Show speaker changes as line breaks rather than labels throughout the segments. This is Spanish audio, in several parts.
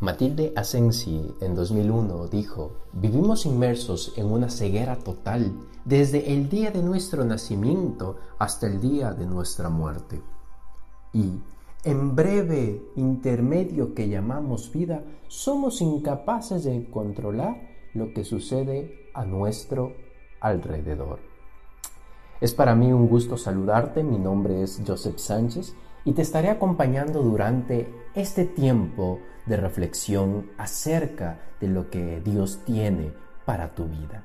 Matilde Asensi en 2001 dijo, vivimos inmersos en una ceguera total desde el día de nuestro nacimiento hasta el día de nuestra muerte. Y en breve intermedio que llamamos vida, somos incapaces de controlar lo que sucede a nuestro alrededor. Es para mí un gusto saludarte, mi nombre es Joseph Sánchez y te estaré acompañando durante este tiempo de reflexión acerca de lo que Dios tiene para tu vida.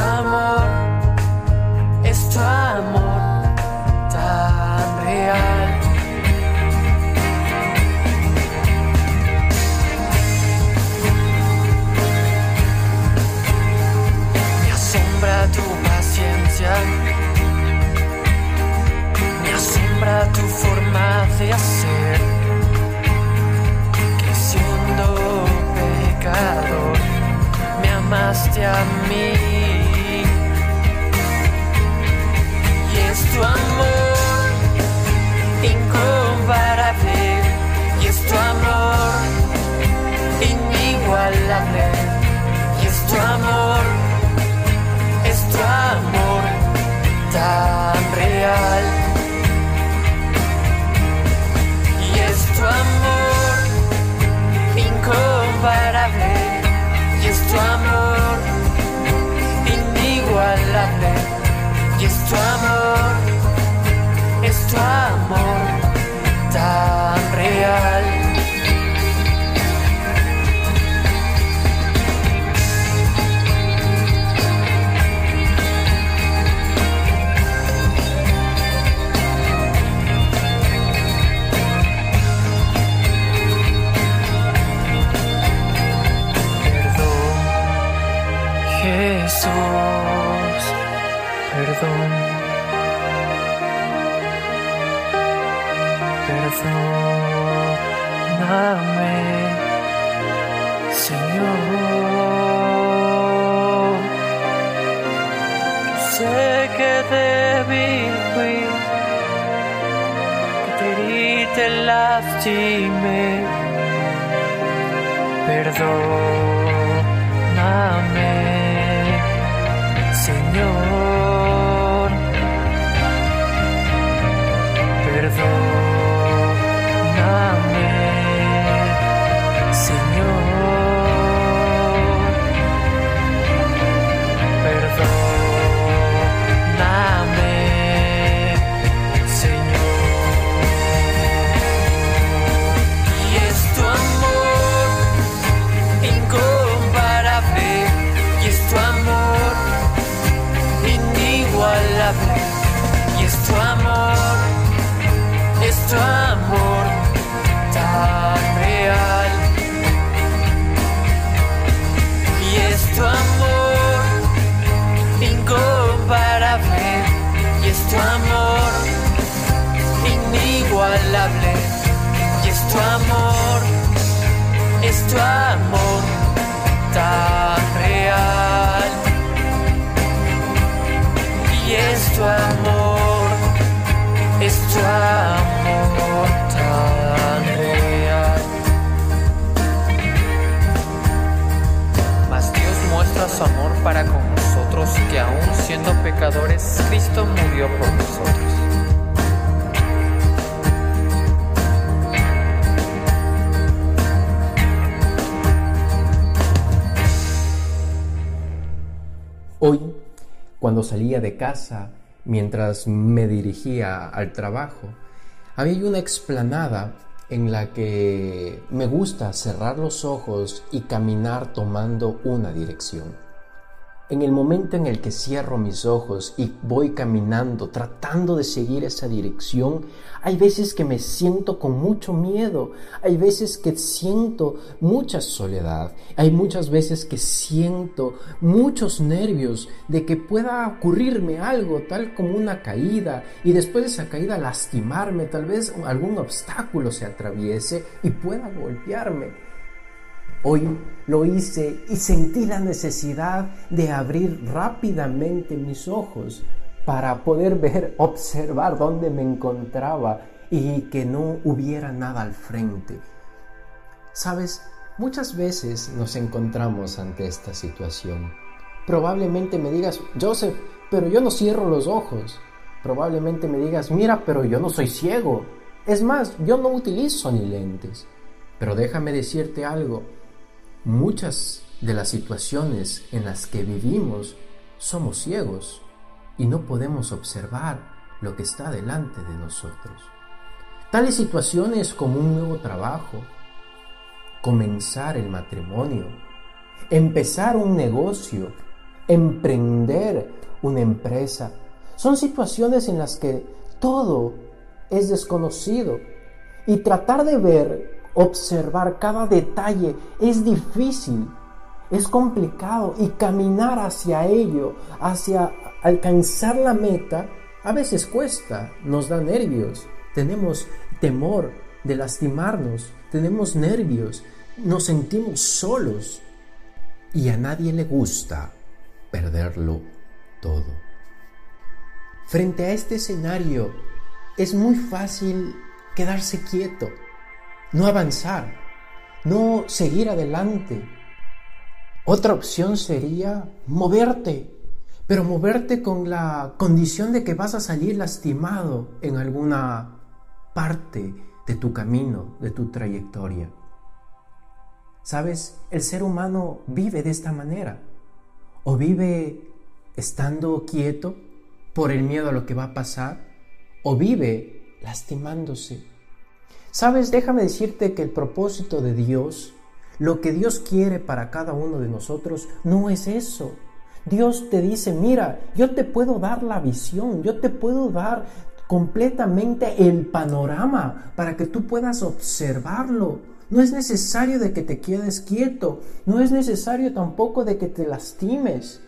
amor, es tu amor tan real. Me asombra tu paciencia, me asombra tu forma de hacer, que siendo pecador me amaste a mí. tu amor incomparable y es tu amor inigualable y es tu amor, es tu amor tan real. Y es tu amor incomparable y es tu amor inigualable y es tu amor Jesús, perdón, perdóname, Señor. Sé que débil fui, que te herí, te lastimé, perdóname. beautiful
para con nosotros
que aún siendo pecadores, Cristo murió por nosotros.
Hoy, cuando salía de casa, mientras me dirigía al trabajo, había una explanada en la que me gusta cerrar los ojos y caminar tomando una dirección. En el momento en el que cierro mis ojos y voy caminando tratando de seguir esa dirección, hay veces que me siento con mucho miedo, hay veces que siento mucha soledad, hay muchas veces que siento muchos nervios de que pueda ocurrirme algo tal como una caída y después de esa caída lastimarme, tal vez algún obstáculo se atraviese y pueda golpearme. Hoy lo hice y sentí la necesidad de abrir rápidamente mis ojos para poder ver, observar dónde me encontraba y que no hubiera nada al frente. Sabes, muchas veces nos encontramos ante esta situación. Probablemente me digas, Joseph, pero yo no cierro los ojos. Probablemente me digas, mira, pero yo no soy ciego. Es más, yo no utilizo ni lentes. Pero déjame decirte algo, Muchas de las situaciones en las que vivimos somos ciegos y no podemos observar lo que está delante de nosotros. Tales situaciones como un nuevo trabajo, comenzar el matrimonio, empezar un negocio, emprender una empresa, son situaciones en las que todo es desconocido y tratar de ver observar cada detalle es difícil, es complicado y caminar hacia ello, hacia alcanzar la meta, a veces cuesta, nos da nervios, tenemos temor de lastimarnos, tenemos nervios, nos sentimos solos y a nadie le gusta perderlo todo. Frente a este escenario es muy fácil quedarse quieto no avanzar, no seguir adelante. Otra opción sería moverte, pero moverte con la condición de que vas a salir lastimado en alguna parte de tu camino, de tu trayectoria. Sabes, el ser humano vive de esta manera, o vive estando quieto por el miedo a lo que va a pasar, o vive lastimándose Sabes, déjame decirte que el propósito de Dios, lo que Dios quiere para cada uno de nosotros, no es eso. Dios te dice, mira, yo te puedo dar la visión, yo te puedo dar completamente el panorama para que tú puedas observarlo. No es necesario de que te quedes quieto, no es necesario tampoco de que te lastimes,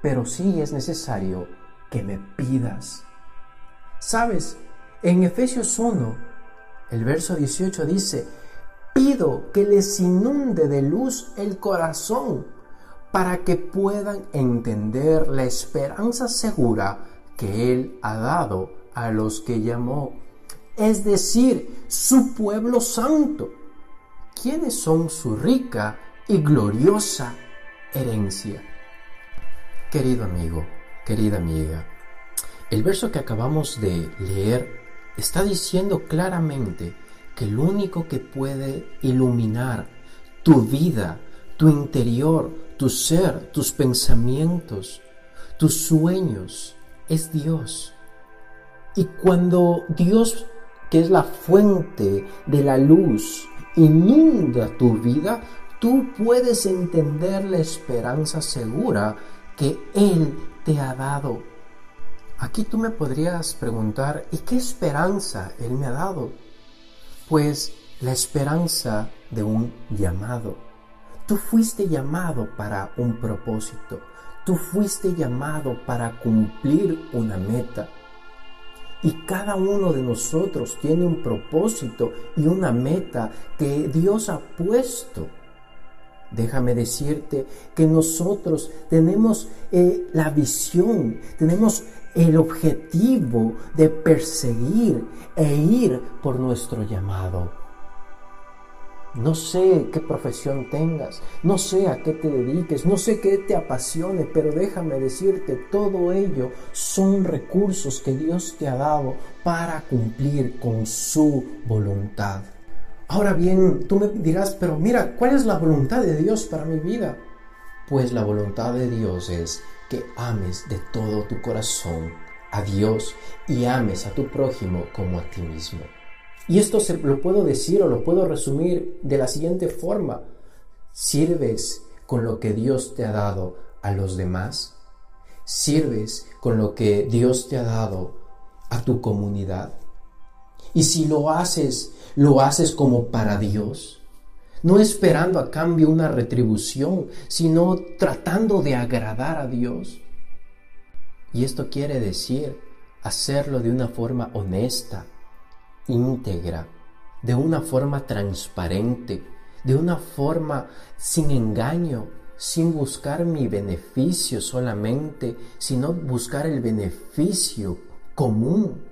pero sí es necesario que me pidas. Sabes, en Efesios 1 el verso 18 dice, pido que les inunde de luz el corazón para que puedan entender la esperanza segura que Él ha dado a los que llamó, es decir, su pueblo santo, quienes son su rica y gloriosa herencia. Querido amigo, querida amiga, el verso que acabamos de leer está diciendo claramente que el único que puede iluminar tu vida, tu interior, tu ser, tus pensamientos, tus sueños, es Dios. Y cuando Dios, que es la fuente de la luz, inunda tu vida, tú puedes entender la esperanza segura que Él te ha dado Aquí tú me podrías preguntar, ¿y qué esperanza Él me ha dado? Pues la esperanza de un llamado. Tú fuiste llamado para un propósito. Tú fuiste llamado para cumplir una meta. Y cada uno de nosotros tiene un propósito y una meta que Dios ha puesto. Déjame decirte que nosotros tenemos eh, la visión, tenemos el objetivo de perseguir e ir por nuestro llamado. No sé qué profesión tengas, no sé a qué te dediques, no sé qué te apasione, pero déjame decirte, todo ello son recursos que Dios te ha dado para cumplir con su voluntad. Ahora bien, tú me dirás, pero mira, ¿cuál es la voluntad de Dios para mi vida? Pues la voluntad de Dios es que ames de todo tu corazón a Dios y ames a tu prójimo como a ti mismo. Y esto se lo puedo decir o lo puedo resumir de la siguiente forma. ¿Sirves con lo que Dios te ha dado a los demás? ¿Sirves con lo que Dios te ha dado a tu comunidad? Y si lo haces, lo haces como para Dios, no esperando a cambio una retribución, sino tratando de agradar a Dios. Y esto quiere decir hacerlo de una forma honesta, íntegra, de una forma transparente, de una forma sin engaño, sin buscar mi beneficio solamente, sino buscar el beneficio común,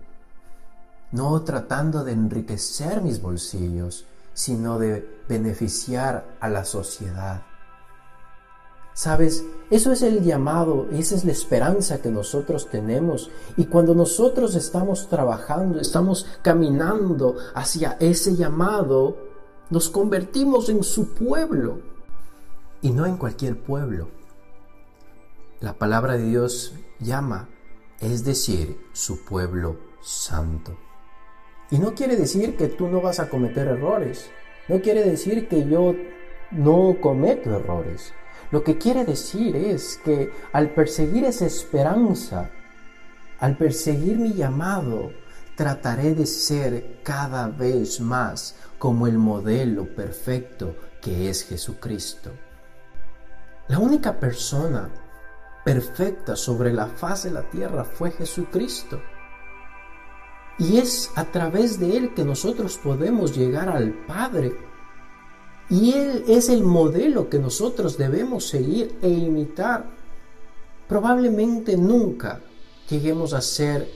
no tratando de enriquecer mis bolsillos, sino de beneficiar a la sociedad. Sabes, eso es el llamado, esa es la esperanza que nosotros tenemos. Y cuando nosotros estamos trabajando, estamos caminando hacia ese llamado, nos convertimos en su pueblo. Y no en cualquier pueblo. La palabra de Dios llama, es decir, su pueblo santo. Y no quiere decir que tú no vas a cometer errores. No quiere decir que yo no cometo errores. Lo que quiere decir es que al perseguir esa esperanza, al perseguir mi llamado, trataré de ser cada vez más como el modelo perfecto que es Jesucristo. La única persona perfecta sobre la faz de la tierra fue Jesucristo. Y es a través de Él que nosotros podemos llegar al Padre y Él es el modelo que nosotros debemos seguir e imitar. Probablemente nunca lleguemos a ser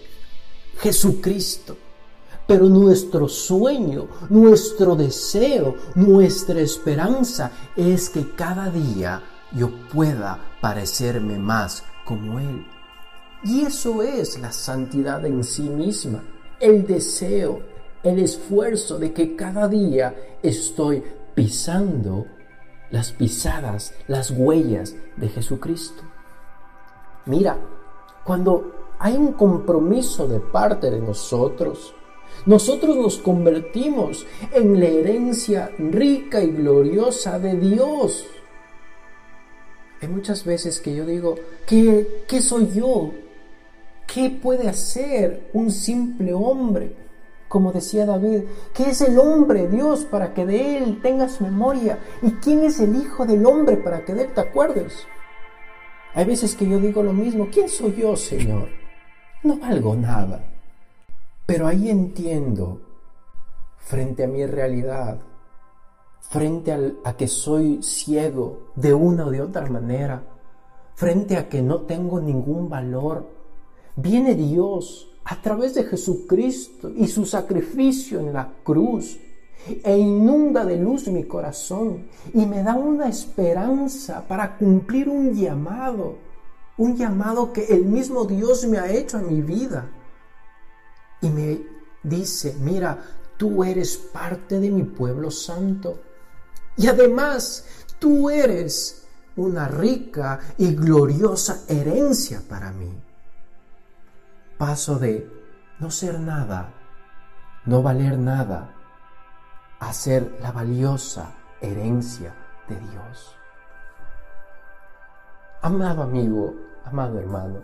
Jesucristo, pero nuestro sueño, nuestro deseo, nuestra esperanza es que cada día yo pueda parecerme más como Él. Y eso es la santidad en sí misma, el deseo, el esfuerzo de que cada día estoy pisando las pisadas, las huellas de Jesucristo. Mira, cuando hay un compromiso de parte de nosotros, nosotros nos convertimos en la herencia rica y gloriosa de Dios. Hay muchas veces que yo digo, ¿qué, qué soy yo? ¿Qué puede hacer un simple hombre? como decía David, ¿qué es el hombre, Dios, para que de él tengas memoria? ¿Y quién es el Hijo del hombre para que de él te acuerdes? Hay veces que yo digo lo mismo, ¿quién soy yo, Señor? No valgo nada. Pero ahí entiendo, frente a mi realidad, frente a que soy ciego de una o de otra manera, frente a que no tengo ningún valor, viene Dios a través de Jesucristo y su sacrificio en la cruz e inunda de luz mi corazón y me da una esperanza para cumplir un llamado, un llamado que el mismo Dios me ha hecho a mi vida. Y me dice, mira, tú eres parte de mi pueblo santo. Y además, tú eres una rica y gloriosa herencia para mí paso de no ser nada, no valer nada, a ser la valiosa herencia de Dios. Amado amigo, amado hermano,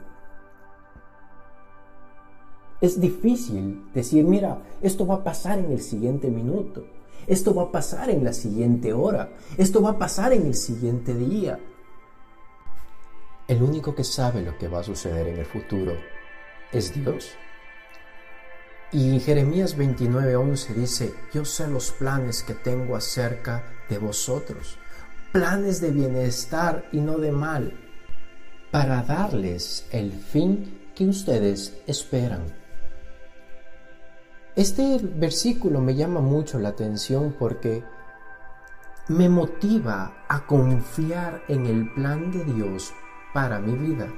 es difícil decir, mira, esto va a pasar en el siguiente minuto, esto va a pasar en la siguiente hora, esto va a pasar en el siguiente día. El único que sabe lo que va a suceder en el futuro es Dios. Y Jeremías 29:11 dice, yo sé los planes que tengo acerca de vosotros, planes de bienestar y no de mal, para darles el fin que ustedes esperan. Este versículo me llama mucho la atención porque me motiva a confiar en el plan de Dios para mi vida.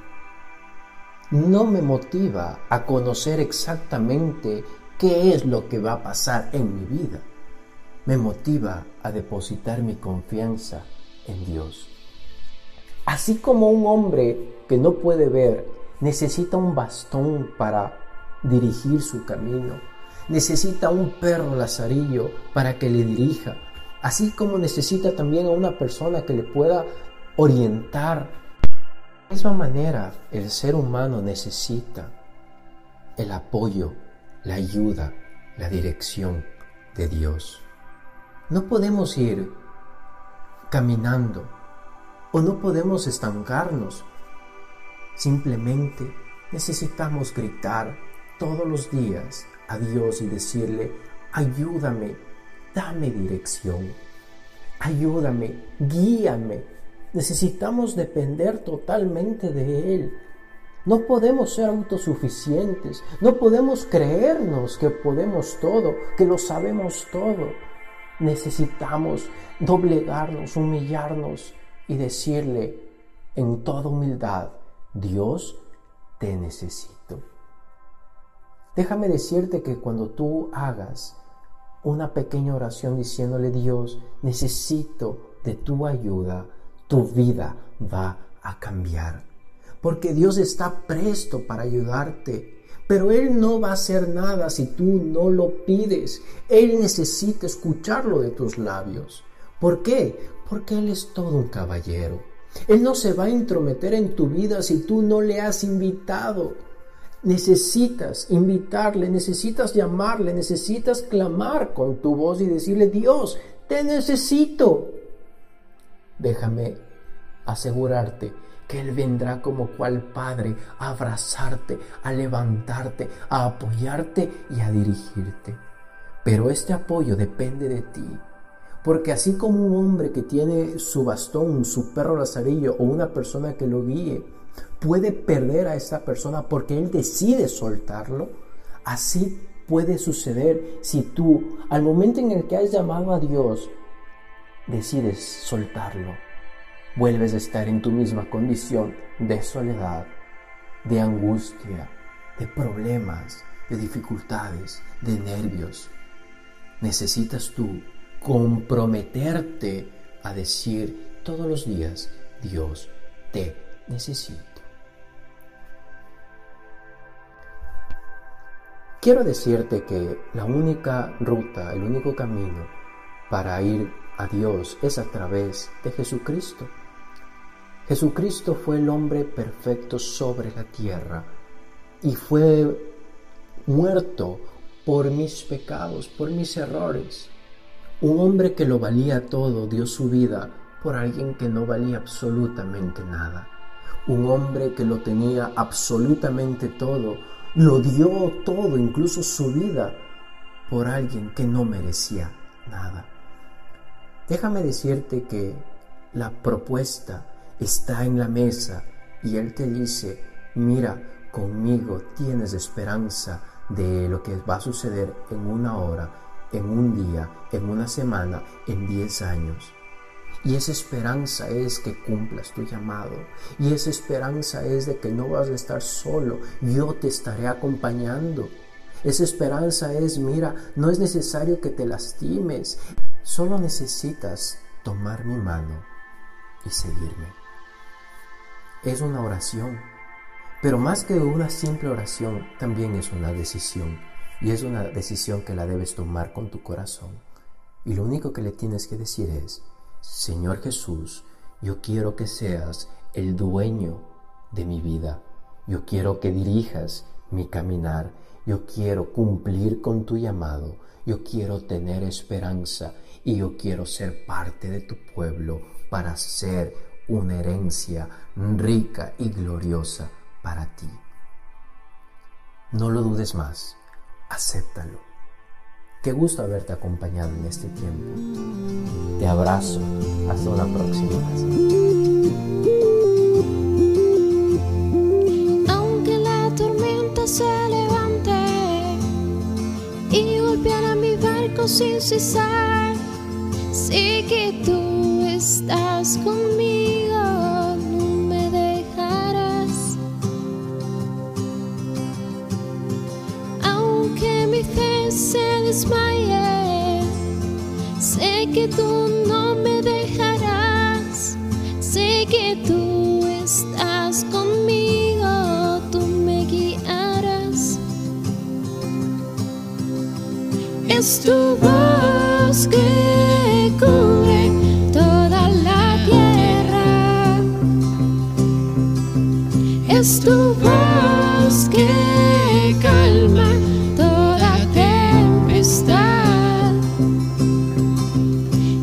No me motiva a conocer exactamente qué es lo que va a pasar en mi vida. Me motiva a depositar mi confianza en Dios. Así como un hombre que no puede ver necesita un bastón para dirigir su camino, necesita un perro lazarillo para que le dirija, así como necesita también a una persona que le pueda orientar. De la misma manera, el ser humano necesita el apoyo, la ayuda, la dirección de Dios. No podemos ir caminando o no podemos estancarnos. Simplemente necesitamos gritar todos los días a Dios y decirle, ayúdame, dame dirección, ayúdame, guíame. Necesitamos depender totalmente de Él. No podemos ser autosuficientes, no podemos creernos que podemos todo, que lo sabemos todo. Necesitamos doblegarnos, humillarnos y decirle en toda humildad, Dios, te necesito. Déjame decirte que cuando tú hagas una pequeña oración diciéndole Dios, necesito de tu ayuda, tu vida va a cambiar. Porque Dios está presto para ayudarte. Pero Él no va a hacer nada si tú no lo pides. Él necesita escucharlo de tus labios. ¿Por qué? Porque Él es todo un caballero. Él no se va a intrometer en tu vida si tú no le has invitado. Necesitas invitarle, necesitas llamarle, necesitas clamar con tu voz y decirle, Dios, te necesito. Déjame asegurarte que Él vendrá como cual Padre a abrazarte, a levantarte, a apoyarte y a dirigirte. Pero este apoyo depende de ti. Porque así como un hombre que tiene su bastón, su perro lazarillo o una persona que lo guíe, puede perder a esa persona porque él decide soltarlo, así puede suceder si tú, al momento en el que has llamado a Dios, decides soltarlo. Vuelves a estar en tu misma condición de soledad, de angustia, de problemas, de dificultades, de nervios. Necesitas tú comprometerte a decir todos los días, Dios, te necesito. Quiero decirte que la única ruta, el único camino para ir a Dios es a través de Jesucristo. Jesucristo fue el hombre perfecto sobre la tierra y fue muerto por mis pecados, por mis errores. Un hombre que lo valía todo dio su vida por alguien que no valía absolutamente nada. Un hombre que lo tenía absolutamente todo lo dio todo, incluso su vida, por alguien que no merecía nada. Déjame decirte que la propuesta está en la mesa y Él te dice, mira, conmigo tienes esperanza de lo que va a suceder en una hora, en un día, en una semana, en diez años. Y esa esperanza es que cumplas tu llamado. Y esa esperanza es de que no vas a estar solo. Yo te estaré acompañando. Esa esperanza es, mira, no es necesario que te lastimes. Solo necesitas tomar mi mano y seguirme. Es una oración. Pero más que una simple oración, también es una decisión. Y es una decisión que la debes tomar con tu corazón. Y lo único que le tienes que decir es, Señor Jesús, yo quiero que seas el dueño de mi vida. Yo quiero que dirijas mi caminar. Yo quiero cumplir con tu llamado. Yo quiero tener esperanza y yo quiero ser parte de tu pueblo para ser una herencia rica y gloriosa para ti. No lo dudes más, acéptalo. Qué gusto haberte acompañado en este tiempo. Te abrazo. Hasta una próxima
sin cesar Sé que tú estás conmigo, no me dejarás. Aunque mi fe se desmaye, sé que tú no me dejarás. Sé que tú estás Es tu voz que cubre toda la tierra. Es tu voz que calma toda tempestad.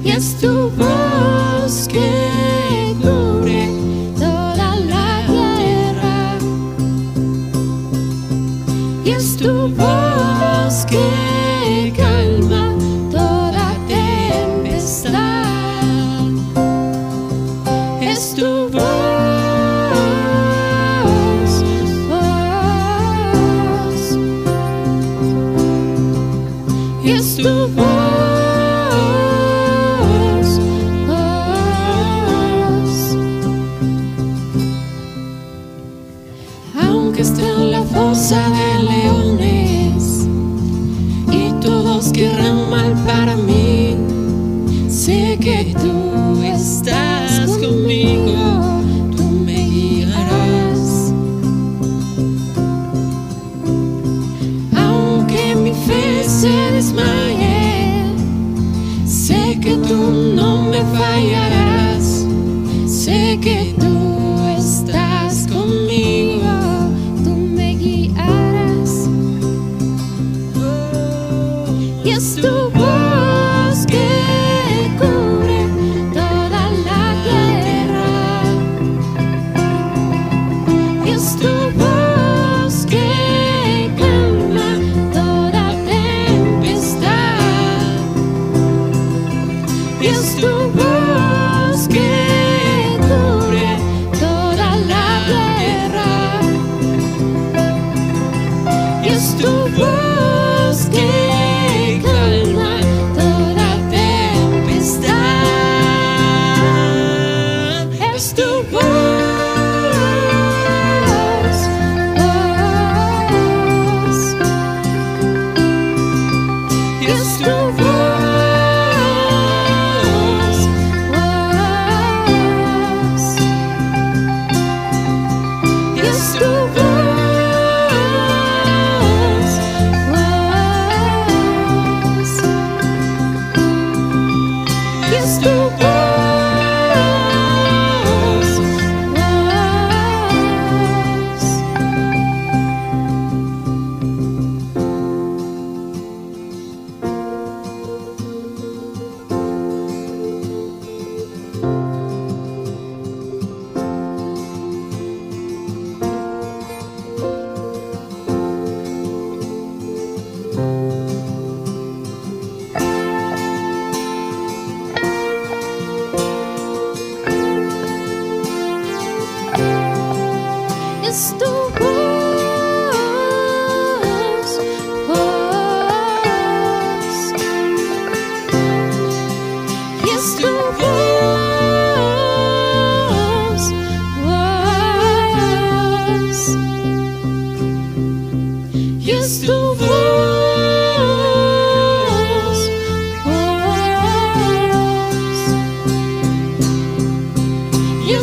Y es tu voz que cubre toda la tierra. Y es tu voz que calma me fallarás. Sé que tú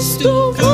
Y es